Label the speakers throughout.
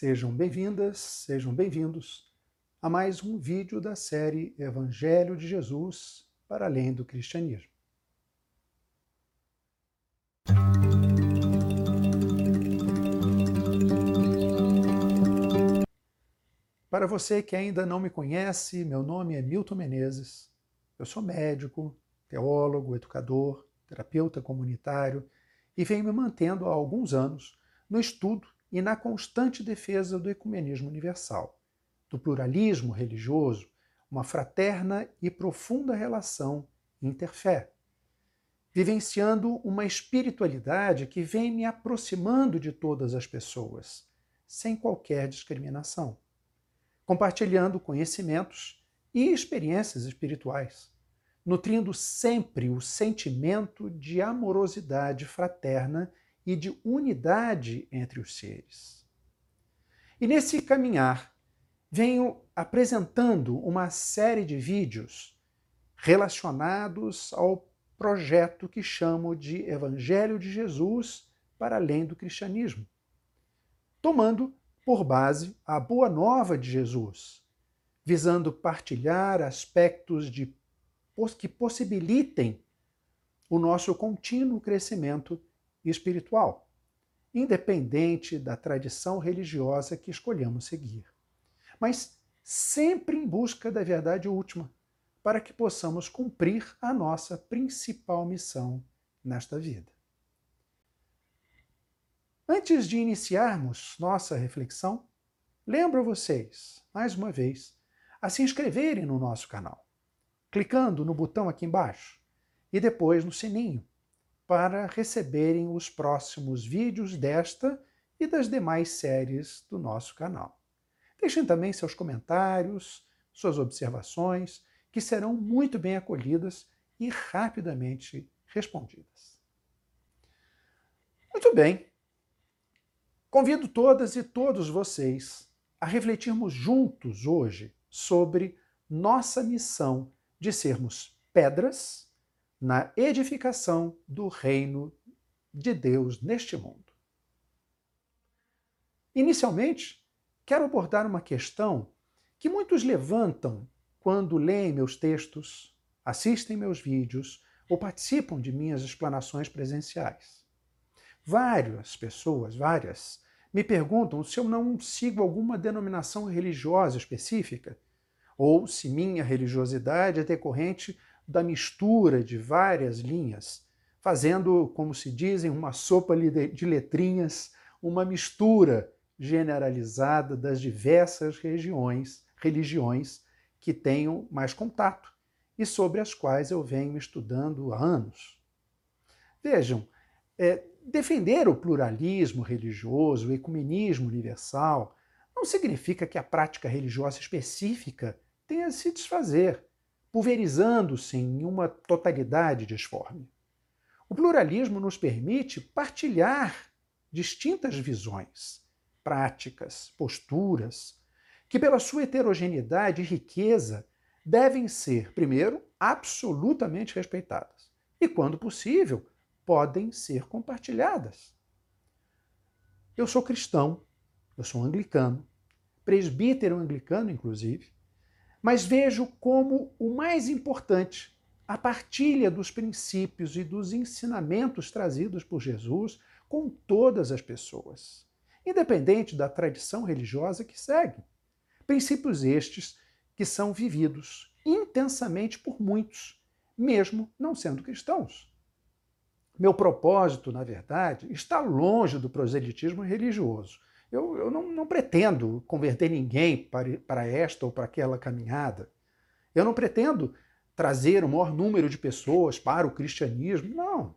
Speaker 1: Sejam bem-vindas, sejam bem-vindos a mais um vídeo da série Evangelho de Jesus para além do cristianismo. Para você que ainda não me conhece, meu nome é Milton Menezes. Eu sou médico, teólogo, educador, terapeuta comunitário e venho me mantendo há alguns anos no estudo e na constante defesa do ecumenismo universal, do pluralismo religioso, uma fraterna e profunda relação interfé, vivenciando uma espiritualidade que vem me aproximando de todas as pessoas, sem qualquer discriminação, compartilhando conhecimentos e experiências espirituais, nutrindo sempre o sentimento de amorosidade fraterna e de unidade entre os seres. E nesse caminhar, venho apresentando uma série de vídeos relacionados ao projeto que chamo de Evangelho de Jesus para além do cristianismo, tomando por base a Boa Nova de Jesus, visando partilhar aspectos de, que possibilitem o nosso contínuo crescimento espiritual, independente da tradição religiosa que escolhamos seguir. Mas sempre em busca da verdade última, para que possamos cumprir a nossa principal missão nesta vida. Antes de iniciarmos nossa reflexão, lembro vocês, mais uma vez, a se inscreverem no nosso canal, clicando no botão aqui embaixo e depois no sininho, para receberem os próximos vídeos desta e das demais séries do nosso canal. Deixem também seus comentários, suas observações, que serão muito bem acolhidas e rapidamente respondidas. Muito bem. Convido todas e todos vocês a refletirmos juntos hoje sobre nossa missão de sermos pedras na edificação do reino de Deus neste mundo. Inicialmente, quero abordar uma questão que muitos levantam quando leem meus textos, assistem meus vídeos ou participam de minhas explanações presenciais. Várias pessoas, várias, me perguntam se eu não sigo alguma denominação religiosa específica ou se minha religiosidade é decorrente da mistura de várias linhas, fazendo, como se dizem, uma sopa de letrinhas, uma mistura generalizada das diversas regiões, religiões que tenho mais contato e sobre as quais eu venho estudando há anos. Vejam, é, defender o pluralismo religioso, o ecumenismo universal, não significa que a prática religiosa específica tenha se desfazer pulverizando-se em uma totalidade disforme. O pluralismo nos permite partilhar distintas visões, práticas, posturas, que, pela sua heterogeneidade e riqueza, devem ser, primeiro, absolutamente respeitadas e, quando possível, podem ser compartilhadas. Eu sou cristão, eu sou anglicano, presbítero anglicano, inclusive, mas vejo como o mais importante a partilha dos princípios e dos ensinamentos trazidos por Jesus com todas as pessoas, independente da tradição religiosa que segue. Princípios estes que são vividos intensamente por muitos, mesmo não sendo cristãos. Meu propósito, na verdade, está longe do proselitismo religioso eu, eu não, não, pretendo converter ninguém para, para esta ou para aquela caminhada. Eu não pretendo trazer o maior número de pessoas para o cristianismo. Não.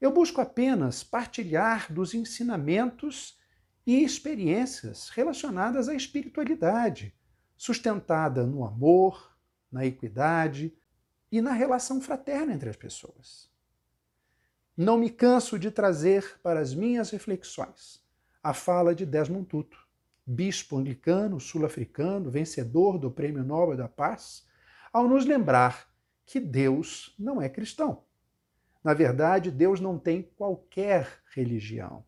Speaker 1: Eu busco apenas partilhar dos ensinamentos e experiências relacionadas à espiritualidade, sustentada no amor, na equidade e na relação fraterna entre as pessoas. Não me canso de trazer para as minhas reflexões a fala de Desmond Tutu, bispo anglicano sul-africano, vencedor do Prêmio Nobel da Paz, ao nos lembrar que Deus não é cristão. Na verdade, Deus não tem qualquer religião.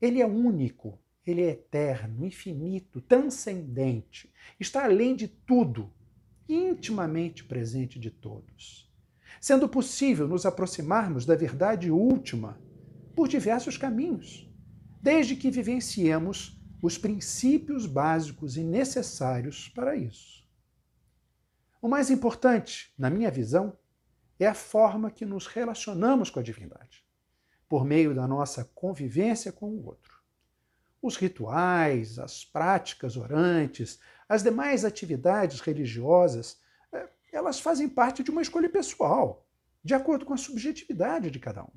Speaker 1: Ele é único ele é eterno, infinito, transcendente, está além de tudo, intimamente presente de todos. Sendo possível nos aproximarmos da verdade última por diversos caminhos, desde que vivenciemos os princípios básicos e necessários para isso. O mais importante, na minha visão, é a forma que nos relacionamos com a divindade, por meio da nossa convivência com o outro. Os rituais, as práticas orantes, as demais atividades religiosas, é, elas fazem parte de uma escolha pessoal, de acordo com a subjetividade de cada um.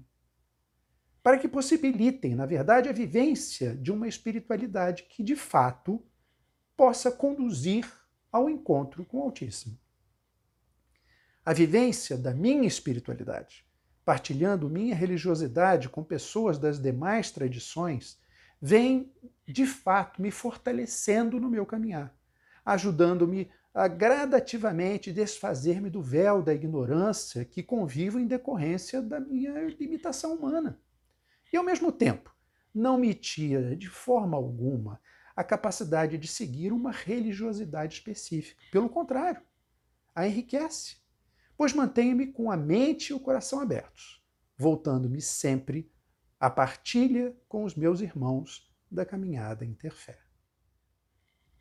Speaker 1: Para que possibilitem, na verdade, a vivência de uma espiritualidade que, de fato, possa conduzir ao encontro com o Altíssimo. A vivência da minha espiritualidade, partilhando minha religiosidade com pessoas das demais tradições, vem de fato me fortalecendo no meu caminhar, ajudando-me a gradativamente desfazer-me do véu da ignorância que convivo em decorrência da minha limitação humana. E ao mesmo tempo, não me tira de forma alguma a capacidade de seguir uma religiosidade específica. Pelo contrário, a enriquece, pois mantenho-me com a mente e o coração abertos, voltando-me sempre a partilha com os meus irmãos da caminhada interfé.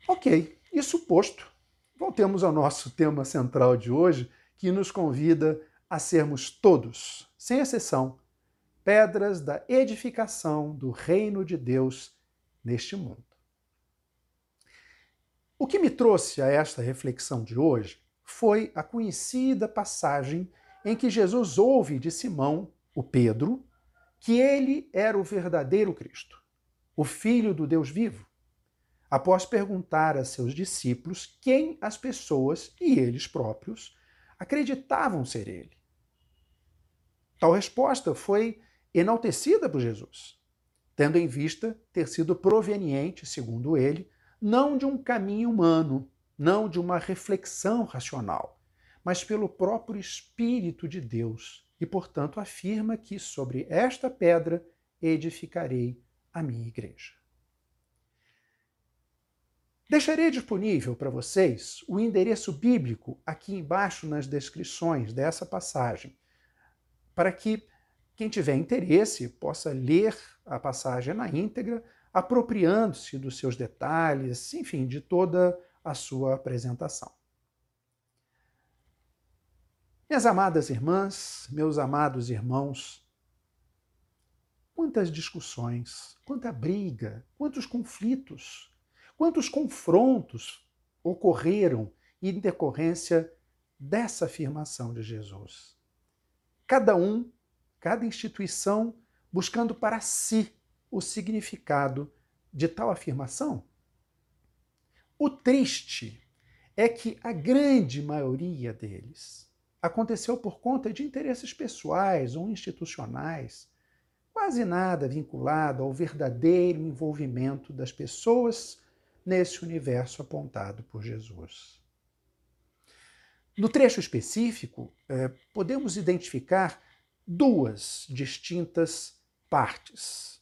Speaker 1: Ok, isso posto, voltemos ao nosso tema central de hoje, que nos convida a sermos todos, sem exceção, pedras da edificação do reino de Deus neste mundo. O que me trouxe a esta reflexão de hoje foi a conhecida passagem em que Jesus ouve de Simão, o Pedro, que ele era o verdadeiro Cristo, o Filho do Deus vivo, após perguntar a seus discípulos quem as pessoas e eles próprios acreditavam ser ele. Tal resposta foi enaltecida por Jesus, tendo em vista ter sido proveniente, segundo ele, não de um caminho humano, não de uma reflexão racional, mas pelo próprio Espírito de Deus e, portanto, afirma que sobre esta pedra edificarei a minha igreja. Deixarei disponível para vocês o endereço bíblico aqui embaixo nas descrições dessa passagem, para que quem tiver interesse possa ler a passagem na íntegra, apropriando-se dos seus detalhes, enfim, de toda a sua apresentação. Minhas amadas irmãs, meus amados irmãos, quantas discussões, quanta briga, quantos conflitos, quantos confrontos ocorreram em decorrência dessa afirmação de Jesus. Cada um, cada instituição buscando para si o significado de tal afirmação. O triste é que a grande maioria deles aconteceu por conta de interesses pessoais ou institucionais, quase nada vinculado ao verdadeiro envolvimento das pessoas nesse universo apontado por Jesus. No trecho específico, eh, podemos identificar duas distintas partes.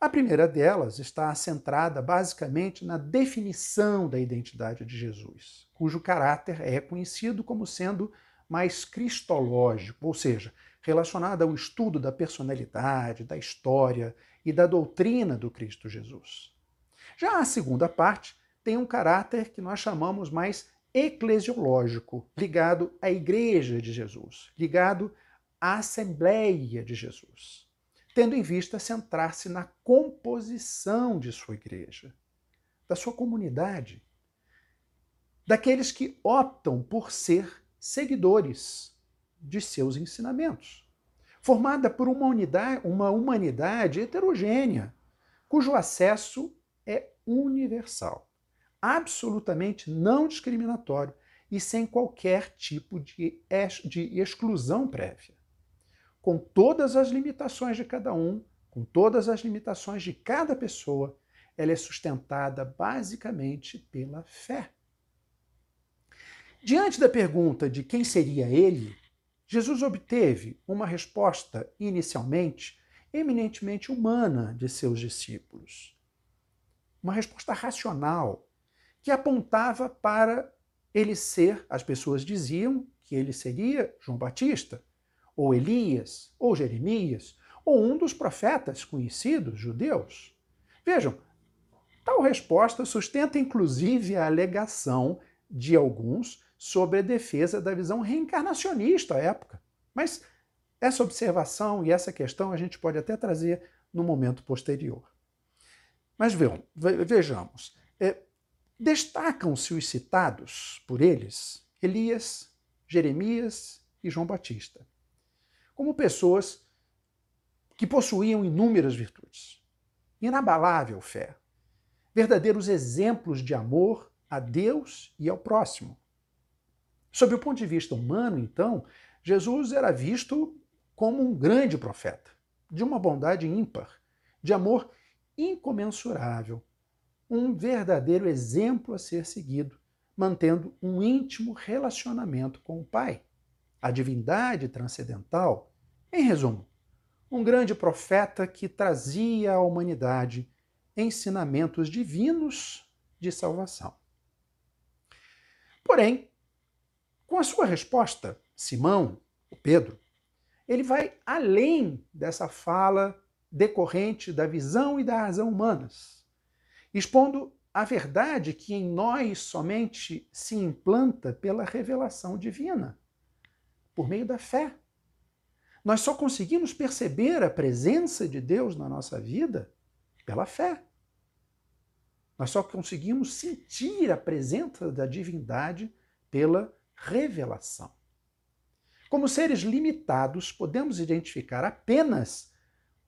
Speaker 1: A primeira delas está centrada basicamente na definição da identidade de Jesus, cujo caráter é conhecido como sendo mais cristológico, ou seja, relacionado ao estudo da personalidade, da história e da doutrina do Cristo Jesus. Já a segunda parte tem um caráter que nós chamamos mais eclesiológico, ligado à Igreja de Jesus, ligado Assembleia de Jesus, tendo em vista centrar-se na composição de sua igreja, da sua comunidade, daqueles que optam por ser seguidores de seus ensinamentos, formada por uma, unidade, uma humanidade heterogênea, cujo acesso é universal, absolutamente não discriminatório e sem qualquer tipo de, de exclusão prévia. Com todas as limitações de cada um, com todas as limitações de cada pessoa, ela é sustentada basicamente pela fé. Diante da pergunta de quem seria ele, Jesus obteve uma resposta inicialmente eminentemente humana de seus discípulos. uma resposta racional, que apontava para ele ser, as pessoas diziam que ele seria João Batista, ou Elias, ou Jeremias, ou um dos profetas conhecidos judeus. Vejam, tal resposta sustenta inclusive a alegação de alguns sobre a defesa da visão reencarnacionista à época. Mas essa observação e essa questão a gente pode até trazer no momento posterior. Mas vejamos, é, destacam-se os citados por eles, Elias, Jeremias e João Batista, como pessoas que possuíam inúmeras virtudes, inabalável fé, verdadeiros exemplos de amor a Deus e ao próximo. Sob o ponto de vista humano, então, Jesus era visto como um grande profeta, de uma bondade ímpar, de amor incomensurável, um verdadeiro exemplo a ser seguido, mantendo um íntimo relacionamento com o Pai. A divindade transcendental, em resumo, um grande profeta que trazia à humanidade ensinamentos divinos de salvação. Porém, com a sua resposta, Simão, o Pedro, ele vai além dessa fala decorrente da visão e da razão humanas, expondo a verdade que em nós somente se implanta pela revelação divina, por meio da fé. Nós só conseguimos perceber a presença de Deus na nossa vida pela fé. Nós só conseguimos sentir a presença da divindade pela revelação. Como seres limitados, podemos identificar apenas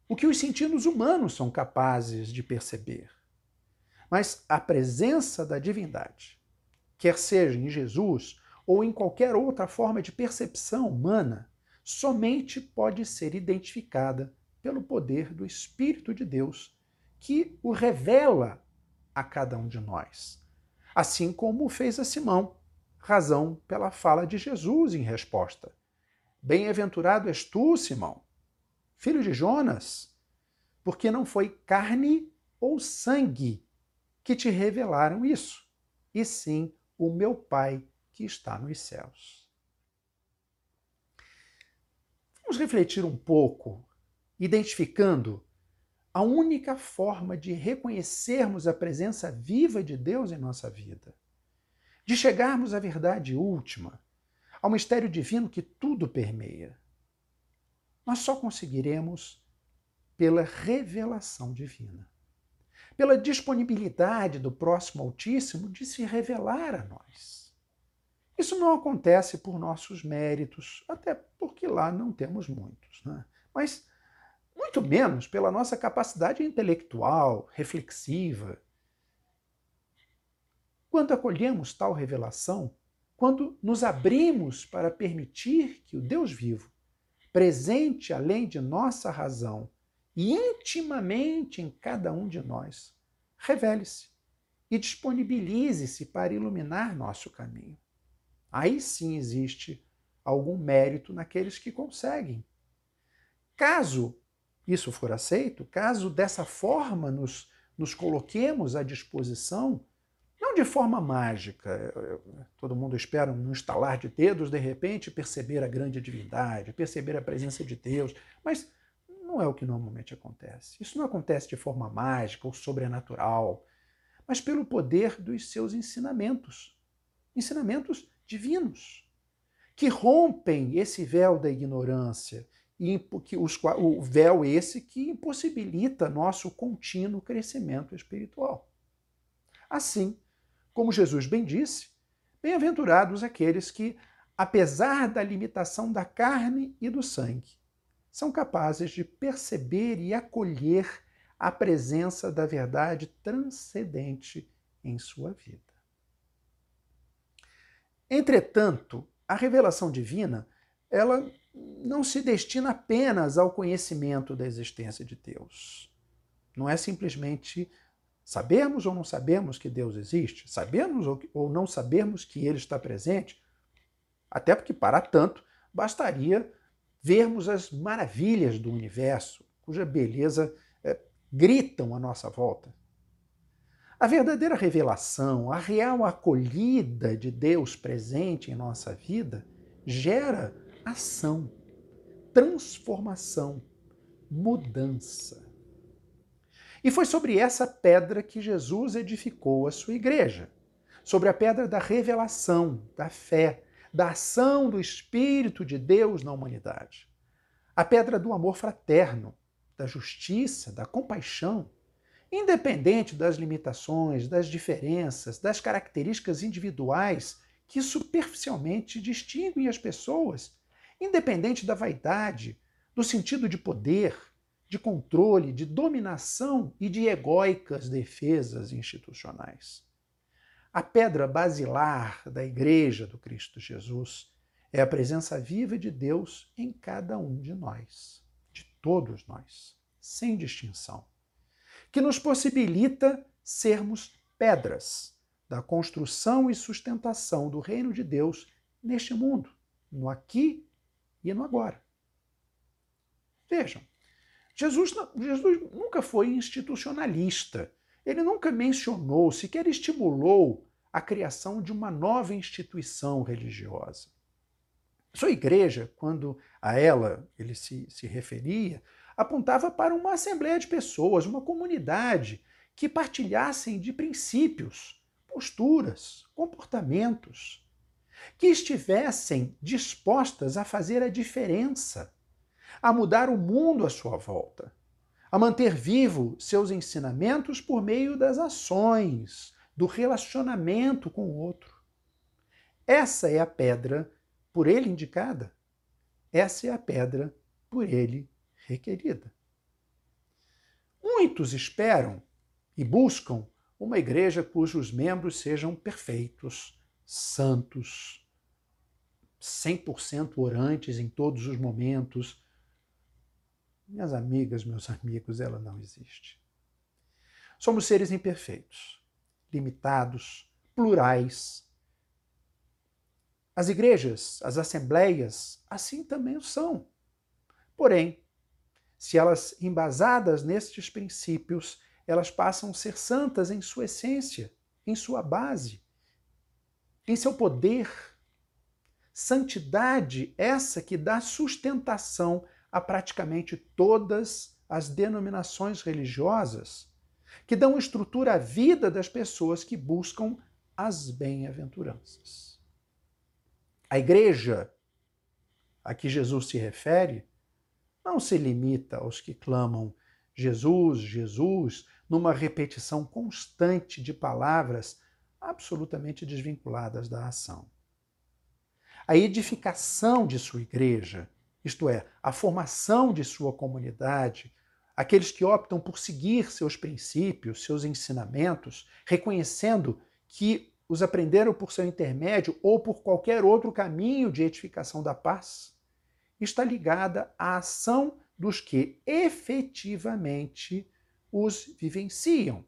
Speaker 1: o que os sentidos humanos são capazes de perceber. Mas a presença da divindade, quer seja em Jesus ou em qualquer outra forma de percepção humana, somente pode ser identificada pelo poder do Espírito de Deus, que o revela a cada um de nós. Assim como fez a Simão, razão pela fala de Jesus em resposta. Bem-aventurado és tu, Simão, filho de Jonas, porque não foi carne ou sangue que te revelaram isso, e sim o meu Pai que está nos céus. Vamos refletir um pouco, identificando a única forma de reconhecermos a presença viva de Deus em nossa vida, de chegarmos à verdade última, ao mistério divino que tudo permeia. Nós só conseguiremos pela revelação divina, pela disponibilidade do próximo Altíssimo de se revelar a nós. Isso não acontece por nossos méritos, até porque lá não temos muitos, né? mas muito menos pela nossa capacidade intelectual, reflexiva. Quando acolhemos tal revelação, quando nos abrimos para permitir que o Deus vivo, presente além de nossa razão e intimamente em cada um de nós, revele-se e disponibilize-se para iluminar nosso caminho aí sim existe algum mérito naqueles que conseguem. Caso isso for aceito, caso dessa forma nos, nos coloquemos à disposição, não de forma mágica, todo mundo espera um estalar de dedos, de repente perceber a grande divindade, perceber a presença de Deus, mas não é o que normalmente acontece. Isso não acontece de forma mágica ou sobrenatural, mas pelo poder dos seus ensinamentos. Ensinamentos divinos, que rompem esse véu da ignorância, e o véu esse que impossibilita nosso contínuo crescimento espiritual. Assim, como Jesus bem disse, bem-aventurados aqueles que, apesar da limitação da carne e do sangue, são capazes de perceber e acolher a presença da verdade transcendente em sua vida. Entretanto, a revelação divina, ela não se destina apenas ao conhecimento da existência de Deus. Não é simplesmente sabermos ou não sabemos que Deus existe, sabemos ou não sabemos que Ele está presente, até porque, para tanto, bastaria vermos as maravilhas do universo, cuja beleza é, gritam à nossa volta. A verdadeira revelação, a real acolhida de Deus presente em nossa vida, gera ação, transformação, mudança. E foi sobre essa pedra que Jesus edificou a sua igreja sobre a pedra da revelação, da fé, da ação do Espírito de Deus na humanidade. A pedra do amor fraterno, da justiça, da compaixão, independente das limitações, das diferenças, das características individuais que superficialmente distinguem as pessoas, independente da vaidade, do sentido de poder, de controle, de dominação e de egóicas defesas institucionais. A pedra basilar da Igreja do Cristo Jesus é a presença viva de Deus em cada um de nós, de todos nós, sem distinção, que nos possibilita sermos pedras da construção e sustentação do reino de Deus neste mundo, no aqui e no agora. Vejam, Jesus, Jesus nunca foi institucionalista ele nunca mencionou, sequer estimulou a criação de uma nova instituição religiosa. Sua igreja, quando a ela ele se, se referia, apontava para uma assembleia de pessoas, uma comunidade que partilhassem de princípios, posturas, comportamentos, que estivessem dispostas a fazer a diferença, a mudar o mundo à sua volta a manter vivo seus ensinamentos por meio das ações, do relacionamento com o outro. Essa é a pedra por ele indicada. Essa é a pedra por ele requerida. Muitos esperam e buscam uma igreja cujos membros sejam perfeitos, santos, 100% orantes em todos os momentos, minhas amigas, meus amigos, ela não existe. Somos seres imperfeitos, limitados, plurais. As igrejas, as assembleias, assim também são. Porém, se elas embasadas nestes princípios, elas passam a ser santas em sua essência, em sua base, em seu poder. Santidade essa que dá sustentação a praticamente todas as denominações religiosas que dão estrutura à vida das pessoas que buscam as bem-aventuranças. A igreja a que Jesus se refere não se limita aos que clamam Jesus, Jesus, numa repetição constante de palavras absolutamente desvinculadas da ação. A edificação de sua igreja isto é, a formação de sua comunidade, aqueles que optam por seguir seus princípios, seus ensinamentos, reconhecendo que os aprenderam por seu intermédio ou por qualquer outro caminho de edificação da paz, está ligada à ação dos que efetivamente os vivenciam,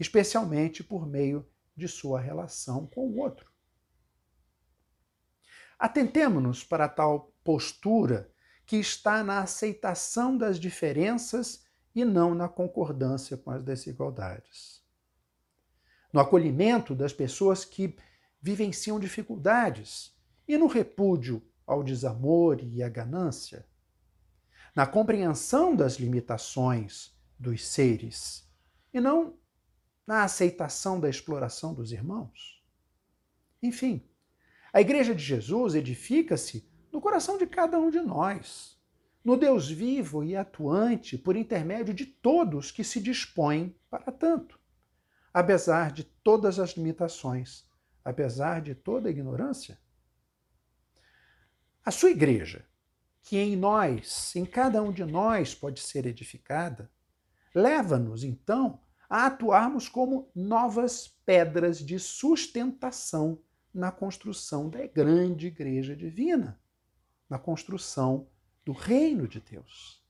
Speaker 1: especialmente por meio de sua relação com o outro. Atentemo-nos para tal postura que está na aceitação das diferenças e não na concordância com as desigualdades. No acolhimento das pessoas que vivenciam dificuldades e no repúdio ao desamor e à ganância. Na compreensão das limitações dos seres e não na aceitação da exploração dos irmãos. Enfim, a Igreja de Jesus edifica-se no coração de cada um de nós, no Deus vivo e atuante por intermédio de todos que se dispõem para tanto, apesar de todas as limitações, apesar de toda a ignorância. A sua igreja, que em nós, em cada um de nós pode ser edificada, leva-nos então a atuarmos como novas pedras de sustentação na construção da grande igreja divina na construção do reino de Deus,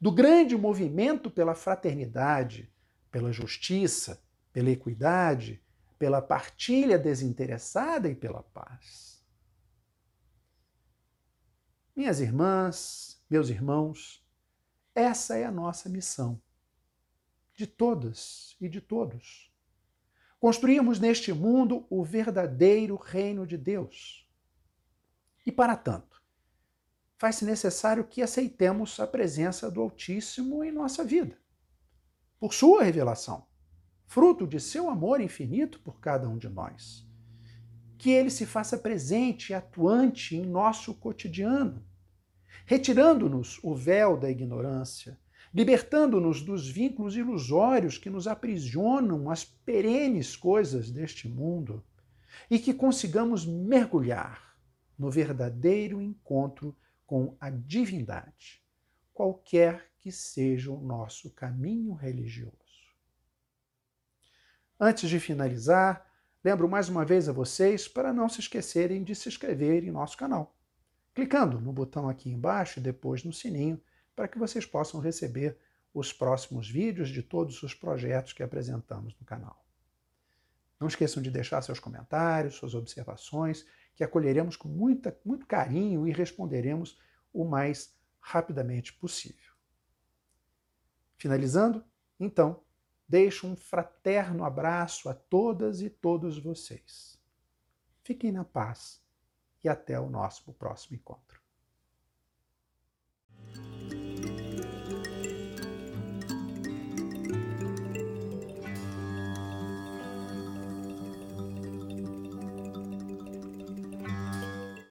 Speaker 1: do grande movimento pela fraternidade, pela justiça, pela equidade, pela partilha desinteressada e pela paz. Minhas irmãs, meus irmãos, essa é a nossa missão. de todas e de todos. Construímos neste mundo o verdadeiro reino de Deus. E para tanto, faz-se necessário que aceitemos a presença do Altíssimo em nossa vida, por sua revelação, fruto de seu amor infinito por cada um de nós. Que ele se faça presente e atuante em nosso cotidiano, retirando-nos o véu da ignorância, libertando-nos dos vínculos ilusórios que nos aprisionam às perenes coisas deste mundo e que consigamos mergulhar no verdadeiro encontro com a divindade, qualquer que seja o nosso caminho religioso. Antes de finalizar, lembro mais uma vez a vocês para não se esquecerem de se inscrever em nosso canal, clicando no botão aqui embaixo e depois no sininho para que vocês possam receber os próximos vídeos de todos os projetos que apresentamos no canal. Não esqueçam de deixar seus comentários, suas observações, que acolheremos com muita, muito carinho e responderemos o mais rapidamente possível. Finalizando, então, deixo um fraterno abraço a todas e todos vocês. Fiquem na paz e até o nosso próximo encontro.